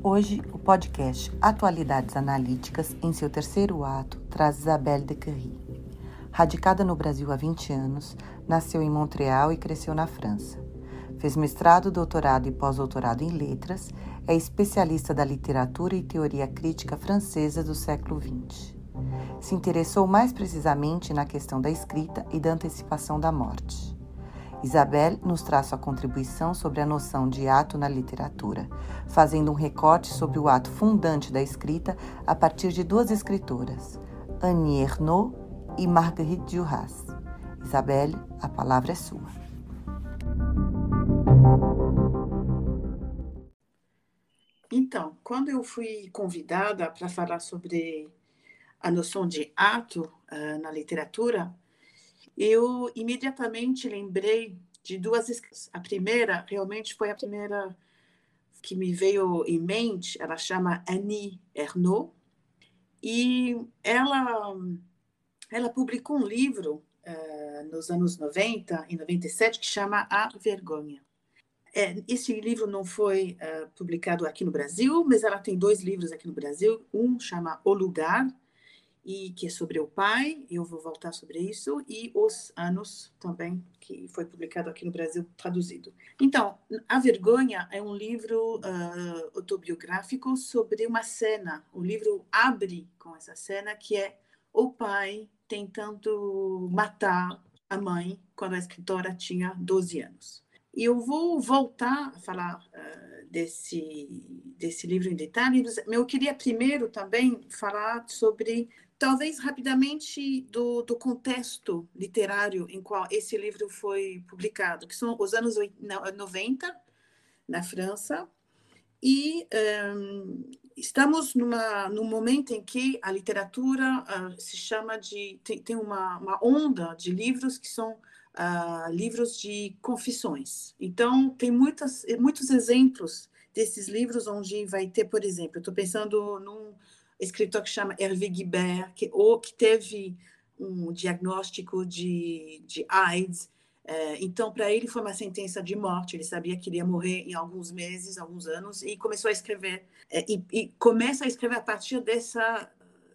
Hoje, o podcast Atualidades Analíticas, em seu terceiro ato, traz Isabelle de Carry. Radicada no Brasil há 20 anos, nasceu em Montreal e cresceu na França. Fez mestrado, doutorado e pós-doutorado em letras, é especialista da literatura e teoria crítica francesa do século XX. Se interessou mais precisamente na questão da escrita e da antecipação da morte. Isabel nos traz sua contribuição sobre a noção de ato na literatura, fazendo um recorte sobre o ato fundante da escrita a partir de duas escritoras, Annie Ernaux e Marguerite Duras. Isabel, a palavra é sua. Então, quando eu fui convidada para falar sobre a noção de ato uh, na literatura, eu imediatamente lembrei de duas. A primeira, realmente, foi a primeira que me veio em mente. Ela chama Annie Ernaux. E ela, ela publicou um livro uh, nos anos 90 e 97 que chama A Vergonha. É, esse livro não foi uh, publicado aqui no Brasil, mas ela tem dois livros aqui no Brasil. Um chama O Lugar, e que é sobre o pai, eu vou voltar sobre isso, e Os Anos também, que foi publicado aqui no Brasil, traduzido. Então, A Vergonha é um livro uh, autobiográfico sobre uma cena. O livro abre com essa cena que é o pai tentando matar a mãe quando a escritora tinha 12 anos. E eu vou voltar a falar uh, desse, desse livro em detalhes, eu queria primeiro também falar sobre Talvez rapidamente do, do, contexto literário em qual esse livro foi publicado, que são os anos 90 na França, e um, estamos numa, num momento em que a literatura uh, se chama de. tem, tem uma, uma, onda de livros que são uh, livros de confissões. Então, tem muitas, muitos exemplos desses livros onde vai ter, por exemplo, estou pensando num escritor que chama Hervé Guibert, que, ou, que teve um diagnóstico de, de AIDS. É, então, para ele foi uma sentença de morte. Ele sabia que iria morrer em alguns meses, alguns anos, e começou a escrever. É, e, e, começa a escrever a partir dessa,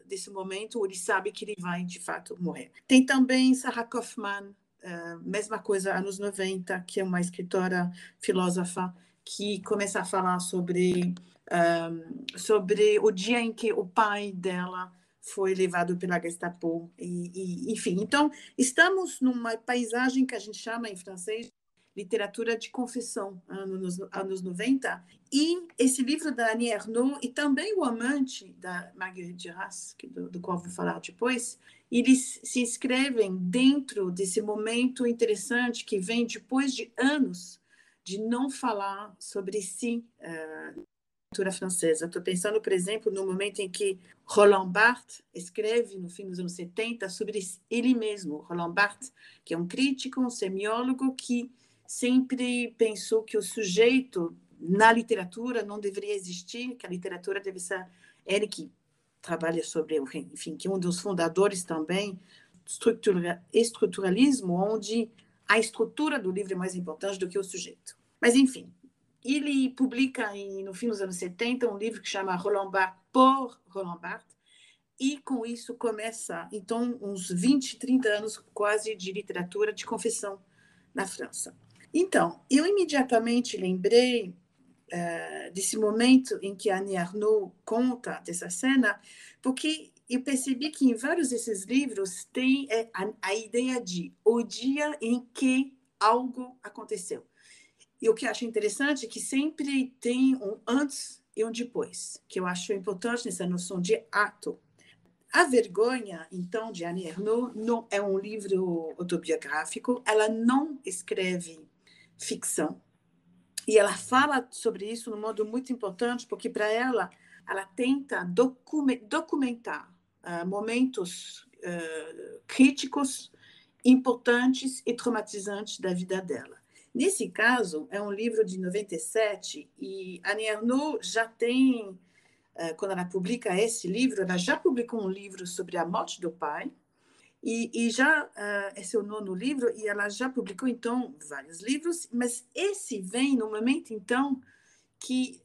desse momento, ele sabe que ele vai, de fato, morrer. Tem também Sarah Kaufman, é, mesma coisa, anos 90, que é uma escritora filósofa, que começa a falar sobre um, sobre o dia em que o pai dela foi levado pela Gestapo. E, e, enfim, então, estamos numa paisagem que a gente chama em francês literatura de confissão, anos, anos 90. E esse livro da Annie Ernaux e também O Amante, da Marguerite Duras, do, do qual vou falar depois, eles se inscrevem dentro desse momento interessante que vem depois de anos de não falar sobre si uh, literatura francesa. Estou pensando, por exemplo, no momento em que Roland Barthes escreve, no fim dos anos 70, sobre ele mesmo. Roland Barthes, que é um crítico, um semiólogo que sempre pensou que o sujeito na literatura não deveria existir, que a literatura deve ser ele que trabalha sobre, enfim, que é um dos fundadores também estrutura, estruturalismo, onde a estrutura do livro é mais importante do que o sujeito. Mas, enfim, ele publica em, no fim dos anos 70 um livro que chama Roland Barthes por Roland Barthes, e com isso começa, então, uns 20, 30 anos quase de literatura de confissão na França. Então, eu imediatamente lembrei uh, desse momento em que Annie Arnaud conta dessa cena, porque eu percebi que em vários desses livros tem é, a, a ideia de o dia em que algo aconteceu. E o que acho interessante é que sempre tem um antes e um depois, que eu acho importante nessa noção de ato. A Vergonha, então, de Annie Ernaux, não é um livro autobiográfico, ela não escreve ficção. E ela fala sobre isso de um modo muito importante, porque para ela, ela tenta documentar uh, momentos uh, críticos, importantes e traumatizantes da vida dela. Nesse caso, é um livro de 97 e Annie Ernaux já tem, eh, quando ela publica esse livro, ela já publicou um livro sobre a morte do pai, e, e já uh, é seu nono livro, e ela já publicou, então, vários livros, mas esse vem no momento, então, que,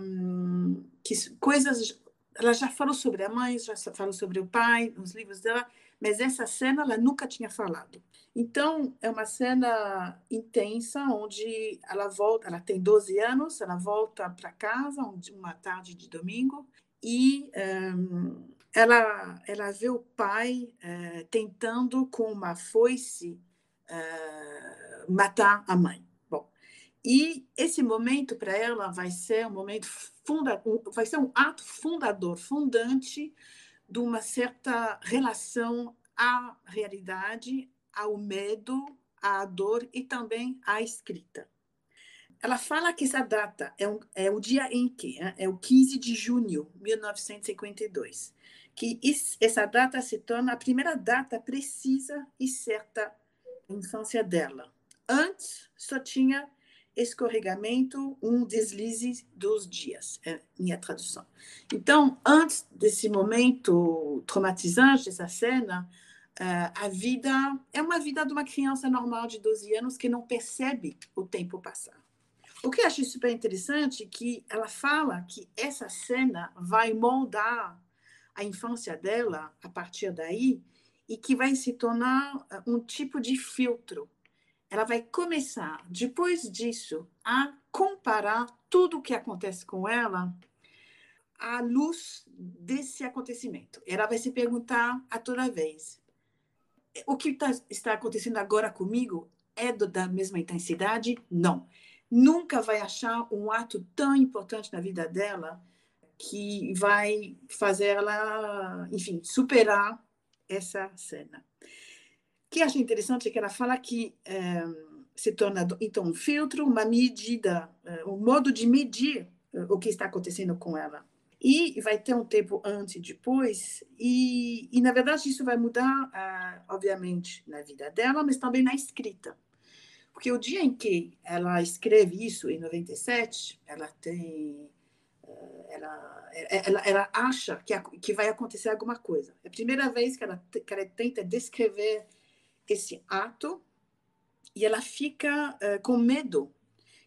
um, que coisas. Ela já falou sobre a mãe, já falou sobre o pai, nos livros dela, mas essa cena ela nunca tinha falado. Então, é uma cena intensa, onde ela volta, ela tem 12 anos, ela volta para casa uma tarde de domingo e um, ela, ela vê o pai uh, tentando, com uma foice, uh, matar a mãe. E esse momento para ela vai ser um momento funda, vai ser um ato fundador, fundante de uma certa relação à realidade, ao medo, à dor e também à escrita. Ela fala que essa data é, um, é o dia em que, é, é o 15 de junho de 1952, que isso, essa data se torna a primeira data precisa e certa da infância dela. Antes, só tinha escorregamento, um deslize dos dias, é minha tradução. Então, antes desse momento traumatizante, dessa cena, Uh, a vida é uma vida de uma criança normal de 12 anos que não percebe o tempo passar. O que eu acho super interessante é que ela fala que essa cena vai moldar a infância dela a partir daí e que vai se tornar eh, um tipo de filtro. Ela vai começar, depois disso, a comparar tudo o que acontece com ela à luz desse acontecimento. Ela vai se perguntar a toda vez: o que tá, está acontecendo agora comigo é do, da mesma intensidade? Não. Nunca vai achar um ato tão importante na vida dela que vai fazer ela, enfim, superar essa cena. Que acho interessante é que ela fala que é, se torna, então, um filtro, uma medida, é, um modo de medir é, o que está acontecendo com ela. E vai ter um tempo antes e depois, e, e na verdade isso vai mudar, ah, obviamente, na vida dela, mas também na escrita. Porque o dia em que ela escreve isso, em 97, ela tem. Eh, ela, ela, ela acha que, que vai acontecer alguma coisa. É a primeira vez que ela, que ela tenta descrever esse ato e ela fica uh, com medo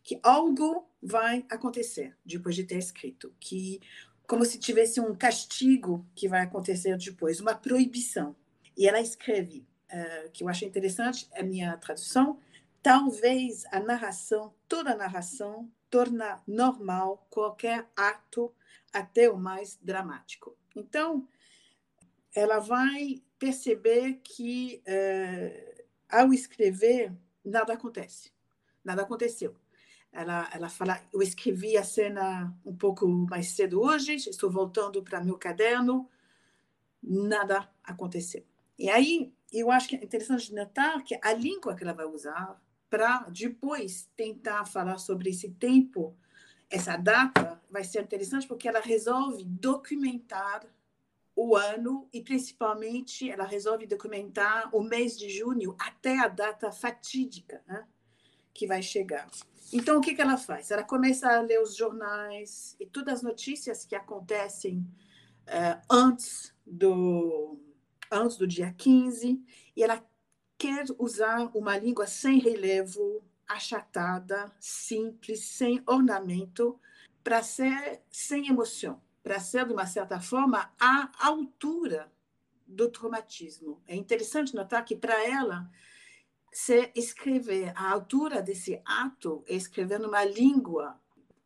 que algo vai acontecer depois de ter escrito, que como se tivesse um castigo que vai acontecer depois, uma proibição. E ela escreve, uh, que eu achei interessante, a minha tradução, talvez a narração, toda a narração, torna normal qualquer ato, até o mais dramático. Então, ela vai perceber que, uh, ao escrever, nada acontece, nada aconteceu. Ela, ela fala, eu escrevi a cena um pouco mais cedo hoje, estou voltando para meu caderno, nada aconteceu. E aí, eu acho que é interessante notar que a língua que ela vai usar para depois tentar falar sobre esse tempo, essa data, vai ser interessante porque ela resolve documentar o ano e principalmente ela resolve documentar o mês de junho até a data fatídica né, que vai chegar. Então, o que, que ela faz? Ela começa a ler os jornais e todas as notícias que acontecem uh, antes, do, antes do dia 15, e ela quer usar uma língua sem relevo, achatada, simples, sem ornamento, para ser sem emoção, para ser, de uma certa forma, à altura do traumatismo. É interessante notar que, para ela, se escrever à altura desse ato é escrever numa língua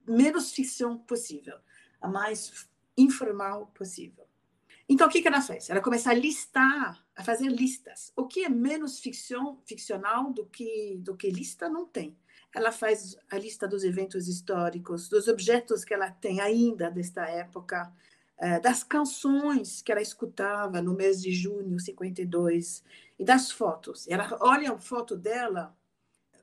menos ficção possível, a mais informal possível. Então, o que, que ela fez? Ela começa a listar, a fazer listas. O que é menos ficção, ficcional do que, do que lista, não tem. Ela faz a lista dos eventos históricos, dos objetos que ela tem ainda desta época, eh, das canções que ela escutava no mês de junho 52 e das fotos. Ela olha a foto dela,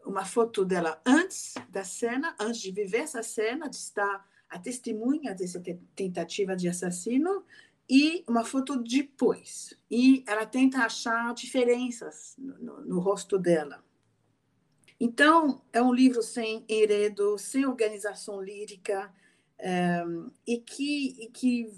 uma foto dela antes da cena, antes de viver essa cena, de estar a testemunha dessa tentativa de assassino, e uma foto depois. E ela tenta achar diferenças no, no, no rosto dela. Então, é um livro sem enredo, sem organização lírica, um, e, que, e que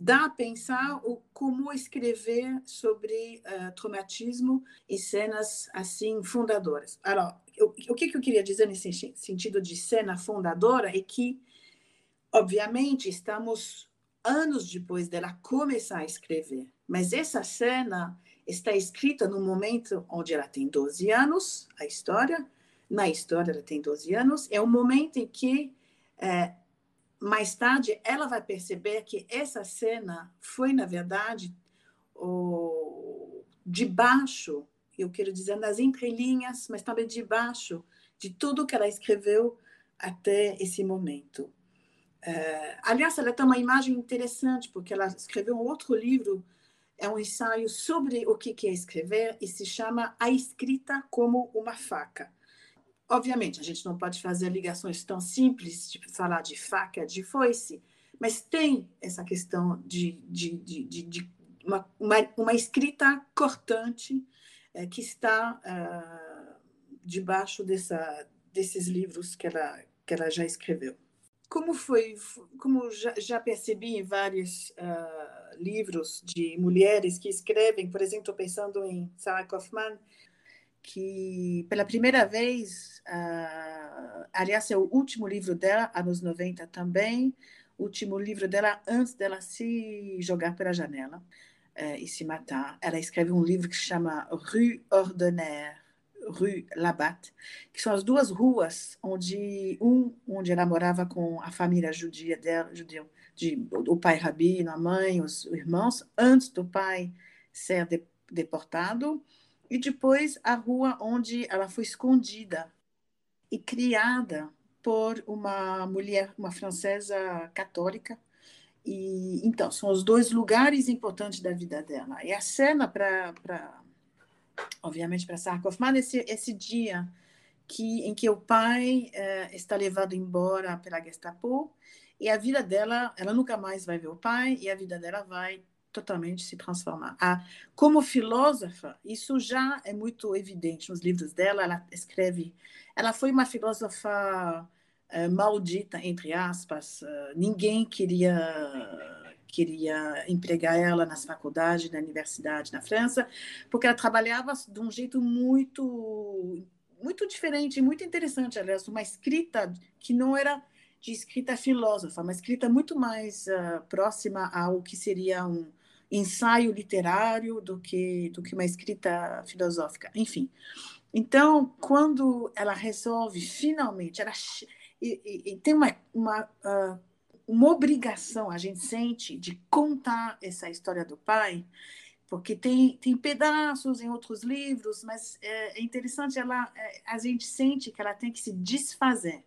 dá a pensar o, como escrever sobre uh, traumatismo e cenas assim fundadoras. Alors, o que, que eu queria dizer nesse sentido de cena fundadora é que, obviamente, estamos anos depois dela começar a escrever, mas essa cena está escrita no momento onde ela tem 12 anos, a história, na história ela tem 12 anos, é o momento em que é, mais tarde ela vai perceber que essa cena foi, na verdade, o, debaixo, eu quero dizer, nas entrelinhas, mas também debaixo de tudo que ela escreveu até esse momento. Uh, aliás, ela tem uma imagem interessante, porque ela escreveu um outro livro, é um ensaio sobre o que é escrever, e se chama A Escrita como uma Faca. Obviamente, a gente não pode fazer ligações tão simples de falar de faca, de foice, mas tem essa questão de, de, de, de, uma, uma, uma, escrita cortante é, que está uh, debaixo dessa, desses livros que ela, que ela já escreveu. Como foi, como já, já percebi em vários uh, livros de mulheres que escrevem, por exemplo, pensando em Sarah Kaufman, que pela primeira vez, uh, aliás, é o último livro dela, anos 90 também, último livro dela antes dela se jogar pela janela uh, e se matar. Ela escreve um livro que se chama Rue Ordinaire, Rue Labat, que são as duas ruas onde um onde ela morava com a família judia dela, judeu, de, o pai rabino, a mãe, os irmãos, antes do pai ser de, deportado e depois a rua onde ela foi escondida e criada por uma mulher, uma francesa católica. E então são os dois lugares importantes da vida dela. E a cena para, obviamente, para Sarah Kaufman esse esse dia que em que o pai eh, está levado embora pela Gestapo e a vida dela, ela nunca mais vai ver o pai e a vida dela vai totalmente se transformar. Ah, como filósofa, isso já é muito evidente nos livros dela. Ela escreve, ela foi uma filósofa uh, maldita entre aspas. Uh, ninguém queria queria empregar ela nas faculdades, na universidade na França, porque ela trabalhava de um jeito muito muito diferente, muito interessante, aliás, uma escrita que não era de escrita filósofa, uma escrita muito mais uh, próxima ao que seria um, ensaio literário do que do que uma escrita filosófica, enfim. Então, quando ela resolve finalmente, ela e, e, e tem uma uma, uh, uma obrigação a gente sente de contar essa história do pai, porque tem tem pedaços em outros livros, mas é, é interessante ela é, a gente sente que ela tem que se desfazer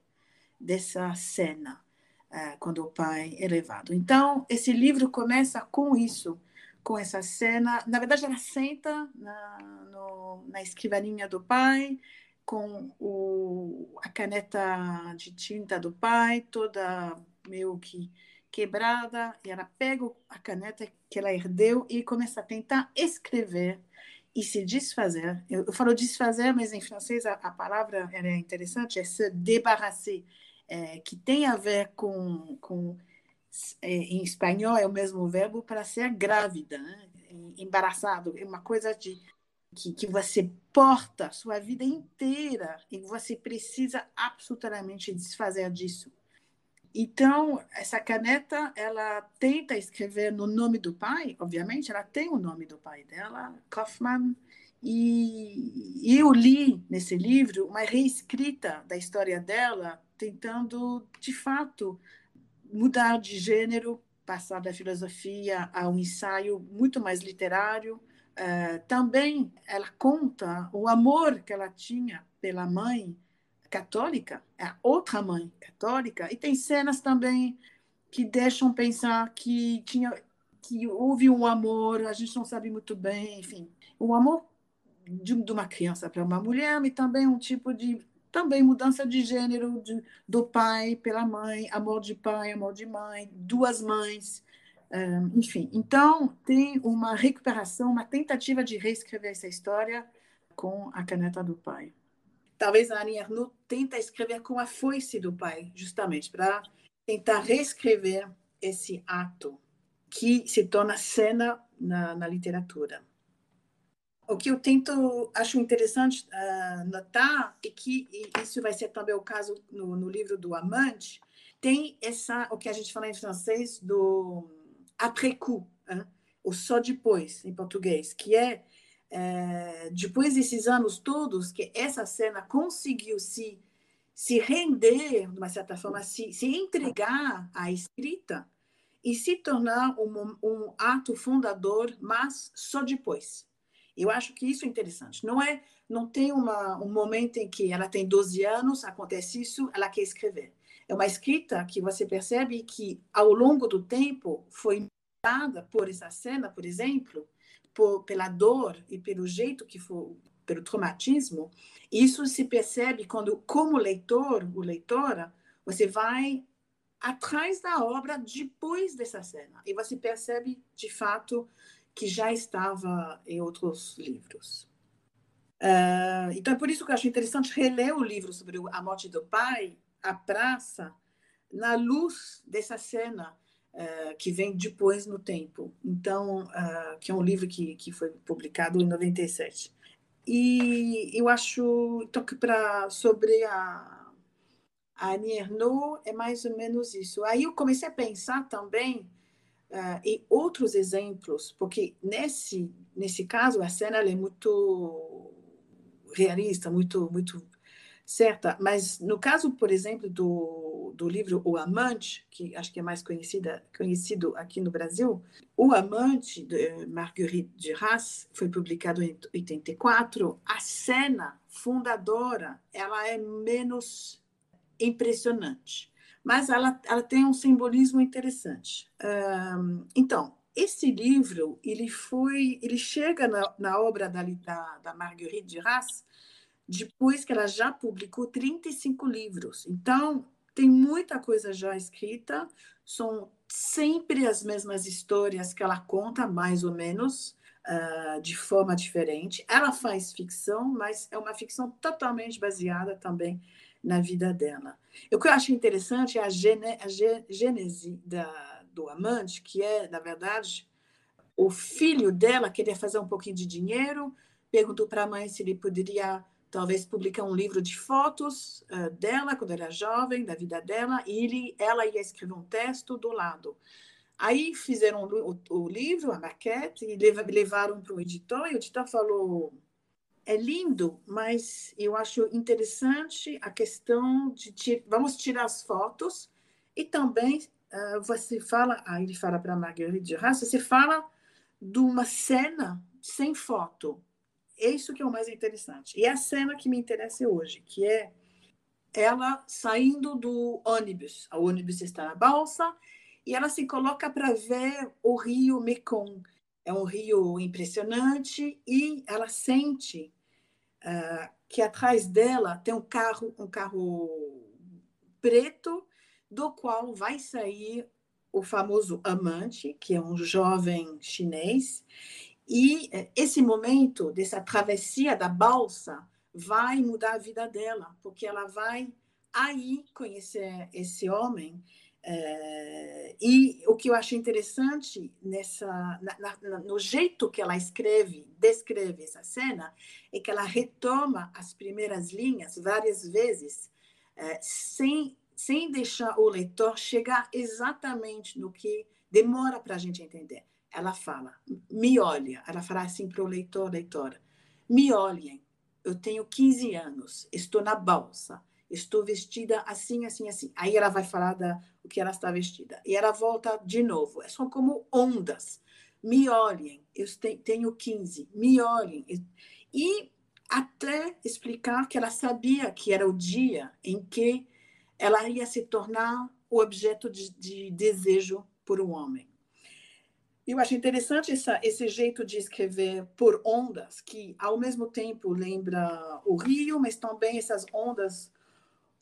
dessa cena uh, quando o pai é levado. Então, esse livro começa com isso com essa cena. Na verdade, ela senta na, no, na escrivaninha do pai, com o, a caneta de tinta do pai, toda meio que quebrada, e ela pega a caneta que ela herdeu e começa a tentar escrever e se desfazer. Eu, eu falo desfazer, mas em francês a, a palavra é interessante, é se débarrasser, é, que tem a ver com, com é, em espanhol é o mesmo verbo para ser grávida, né? embaraçado, é uma coisa de que, que você porta sua vida inteira e você precisa absolutamente desfazer disso. Então, essa caneta, ela tenta escrever no nome do pai, obviamente, ela tem o nome do pai dela, Kaufman, e eu li nesse livro uma reescrita da história dela, tentando, de fato, mudar de gênero, passar da filosofia a um ensaio muito mais literário. Uh, também ela conta o amor que ela tinha pela mãe católica, a outra mãe católica, e tem cenas também que deixam pensar que tinha que houve um amor, a gente não sabe muito bem, enfim, um amor de, de uma criança para uma mulher, e também um tipo de também mudança de gênero de, do pai pela mãe, amor de pai, amor de mãe, duas mães, um, enfim. Então, tem uma recuperação, uma tentativa de reescrever essa história com a caneta do pai. Talvez a Annie Ernaux tenta escrever com a foice do pai, justamente para tentar reescrever esse ato que se torna cena na, na literatura. O que eu tento, acho interessante uh, notar é que, e isso vai ser também o caso no, no livro do Amante, tem essa, o que a gente fala em francês, do après coup, hein? o só depois, em português, que é, é, depois desses anos todos, que essa cena conseguiu se, se render, de uma certa forma, se, se entregar à escrita e se tornar um, um ato fundador, mas só depois. Eu acho que isso é interessante. Não é, não tem uma, um momento em que ela tem 12 anos, acontece isso, ela quer escrever. É uma escrita que você percebe que ao longo do tempo foi mudada por essa cena, por exemplo, por, pela dor e pelo jeito que foi, pelo traumatismo. Isso se percebe quando, como leitor, o leitora, você vai atrás da obra depois dessa cena e você percebe de fato que já estava em outros livros. Uh, então é por isso que eu acho interessante reler o livro sobre a morte do pai, a praça, na luz dessa cena uh, que vem depois no tempo. Então, uh, que é um livro que, que foi publicado em 97. E eu acho então que para sobre a a Annie Ernaux é mais ou menos isso. Aí eu comecei a pensar também uh, em outros exemplos, porque nesse, nesse caso a cena é muito realista, muito, muito certa, mas no caso, por exemplo, do, do livro O Amante, que acho que é mais conhecida, conhecido aqui no Brasil, O Amante, de Marguerite Duras, foi publicado em 84, a cena fundadora, ela é menos impressionante mas ela, ela tem um simbolismo interessante. Um, então, esse livro ele foi, ele chega na, na obra da, da, da Marguerite Duras depois que ela já publicou 35 livros. Então, tem muita coisa já escrita, são sempre as mesmas histórias que ela conta, mais ou menos, uh, de forma diferente. Ela faz ficção, mas é uma ficção totalmente baseada também na vida dela. O que eu acho interessante é a, gene, a gênese da, do amante, que é, na verdade, o filho dela queria fazer um pouquinho de dinheiro, perguntou para a mãe se ele poderia talvez publicar um livro de fotos uh, dela quando era jovem, da vida dela, e ele, ela ia escrever um texto do lado. Aí fizeram o, o livro, a maquete, e levaram para o editor, e o editor falou: é lindo, mas eu acho interessante a questão de vamos tirar as fotos e também uh, você fala, aí ele fala para Marguerite de Raça, você fala de uma cena sem foto. É isso que é o mais interessante. E a cena que me interessa hoje, que é ela saindo do ônibus. O ônibus está na balsa e ela se coloca para ver o rio Mekong é um rio impressionante e ela sente uh, que atrás dela tem um carro, um carro preto, do qual vai sair o famoso amante, que é um jovem chinês. E eh, esse momento dessa travessia da balsa vai mudar a vida dela, porque ela vai aí conhecer esse homem é, e o que eu achei interessante nessa, na, na, no jeito que ela escreve, descreve essa cena, é que ela retoma as primeiras linhas várias vezes, é, sem, sem deixar o leitor chegar exatamente no que demora para a gente entender. Ela fala, me olha, ela fala assim para o leitor, leitora, me olhem, eu tenho 15 anos, estou na balsa, estou vestida assim, assim, assim. Aí ela vai falar da o que ela está vestida. E ela volta de novo. É são como ondas. Me olhem, eu tenho 15, me olhem. E até explicar que ela sabia que era o dia em que ela ia se tornar o objeto de, de desejo por um homem. Eu acho interessante essa, esse jeito de escrever por ondas, que ao mesmo tempo lembra o rio, mas também essas ondas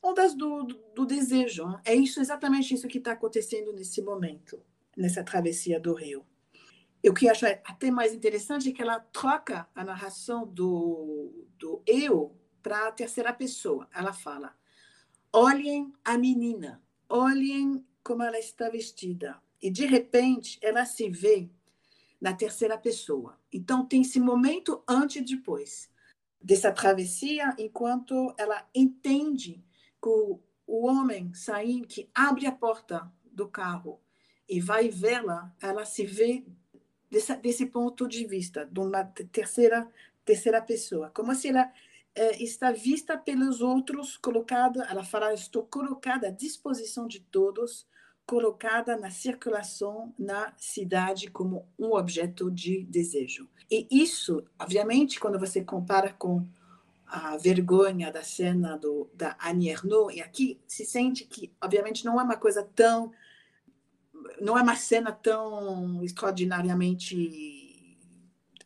ondas do, do, desejo. Né? É isso exatamente isso que está acontecendo nesse momento, nessa travessia do rio. E o que acho até mais interessante é que ela troca a narração do, do eu para a terceira pessoa. Ela fala: olhem a menina, olhem como ela está vestida. E de repente ela se vê na terceira pessoa. Então tem esse momento antes e depois dessa travessia, enquanto ela entende que o, o homem saindo, que abre a porta do carro e vai vê-la, ela se vê desse, desse ponto de vista, de uma terceira terceira pessoa, como se ela é, está vista pelos outros, colocada, ela fala, estou colocada à disposição de todos, colocada na circulação na cidade como um objeto de desejo. E isso, obviamente, quando você compara com a vergonha da cena do, da Annie Ernaux, e aqui se sente que, obviamente, não é uma coisa tão não é uma cena tão extraordinariamente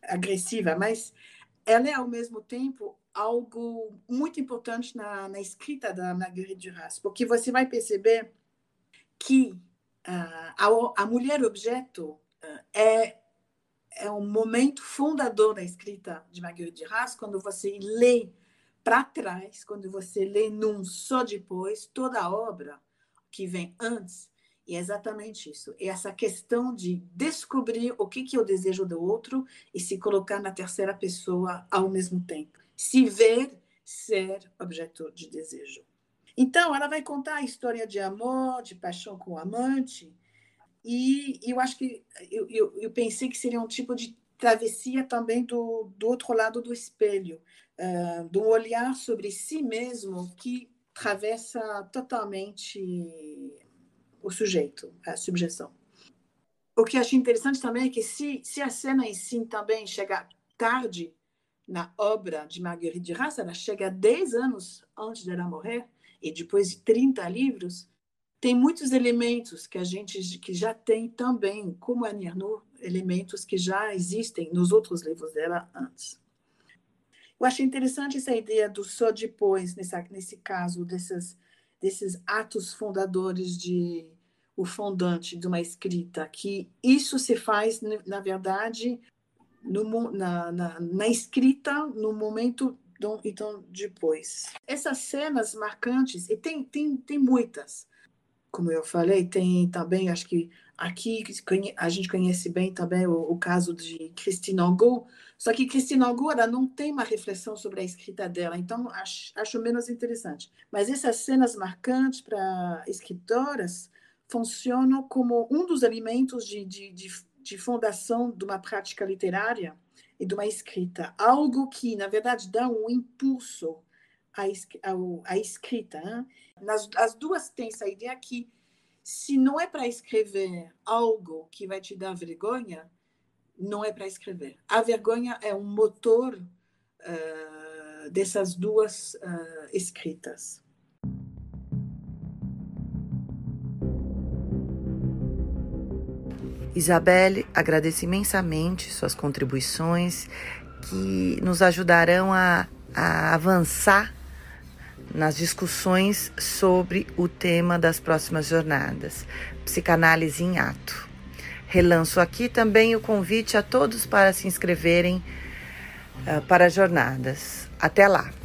agressiva, mas ela é ao mesmo tempo algo muito importante na, na escrita da Marguerite Duras, porque você vai perceber que uh, a, a, mulher objeto uh, é é um momento fundador da escrita de Marguerite Duras quando você lê para trás, quando você lê num só depois toda a obra que vem antes e é exatamente isso. É essa questão de descobrir o que, que eu desejo do outro e se colocar na terceira pessoa ao mesmo tempo. Se ver ser objeto de desejo. Então, ela vai contar a história de amor, de paixão com o amante. E eu acho que eu, eu, eu pensei que seria um tipo de travessia também do, do outro lado do espelho, uh, de um olhar sobre si mesmo que atravessa totalmente o sujeito, a subjeção. O que achei interessante também é que se, se a cena em si também chega tarde na obra de Marguerite Duras, ela chega 10 anos antes dela morrer, e depois de 30 livros, tem muitos elementos que a gente que já tem também, como a Nierno, elementos que já existem nos outros livros dela antes. Eu achei interessante essa ideia do só depois, nessa, nesse caso, desses, desses atos fundadores de o fondante de uma escrita, que isso se faz, na verdade, no, na, na, na, escrita no momento do, então depois. Essas cenas marcantes, e tem, tem, tem muitas, como eu falei, tem também, acho que aqui a gente conhece bem também o, o caso de Christine Angot, só que Christine Angot ela não tem uma reflexão sobre a escrita dela, então acho, acho menos interessante. Mas essas cenas marcantes para escritoras, funcionam como um dos elementos de, de, de, de fundação de uma prática literária e de uma escrita. Algo que, na verdade, dá um impulso à, à escrita. Né? Nas, as duas têm essa ideia que, se não é para escrever algo que vai te dar vergonha, não é para escrever. A vergonha é um motor uh, dessas duas uh, escritas. Isabelle, agradeço imensamente suas contribuições que nos ajudarão a, a avançar nas discussões sobre o tema das próximas jornadas, Psicanálise em Ato. Relanço aqui também o convite a todos para se inscreverem uh, para jornadas. Até lá!